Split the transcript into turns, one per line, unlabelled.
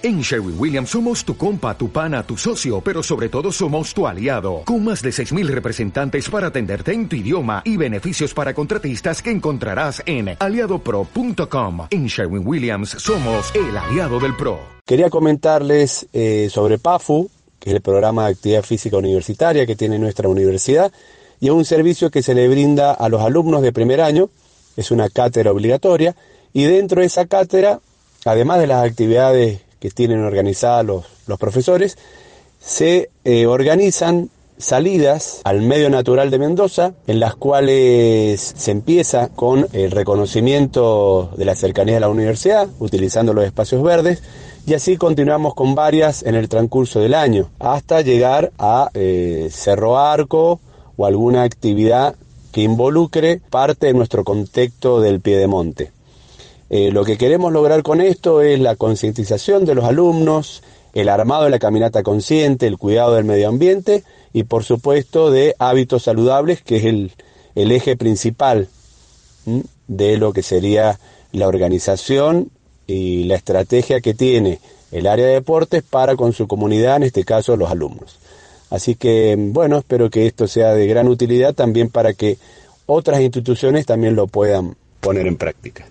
En Sherwin Williams somos tu compa, tu pana, tu socio, pero sobre todo somos tu aliado, con más de 6.000 representantes para atenderte en tu idioma y beneficios para contratistas que encontrarás en aliadopro.com. En Sherwin Williams somos el aliado del PRO.
Quería comentarles eh, sobre PAFU, que es el programa de actividad física universitaria que tiene nuestra universidad, y es un servicio que se le brinda a los alumnos de primer año, es una cátedra obligatoria, y dentro de esa cátedra, además de las actividades que tienen organizadas los, los profesores, se eh, organizan salidas al medio natural de Mendoza, en las cuales se empieza con el reconocimiento de la cercanía de la universidad, utilizando los espacios verdes, y así continuamos con varias en el transcurso del año, hasta llegar a eh, Cerro Arco o alguna actividad que involucre parte de nuestro contexto del Piedemonte. Eh, lo que queremos lograr con esto es la concientización de los alumnos, el armado de la caminata consciente, el cuidado del medio ambiente y por supuesto de hábitos saludables, que es el, el eje principal de lo que sería la organización y la estrategia que tiene el área de deportes para con su comunidad, en este caso los alumnos. Así que, bueno, espero que esto sea de gran utilidad también para que otras instituciones también lo puedan poner en práctica.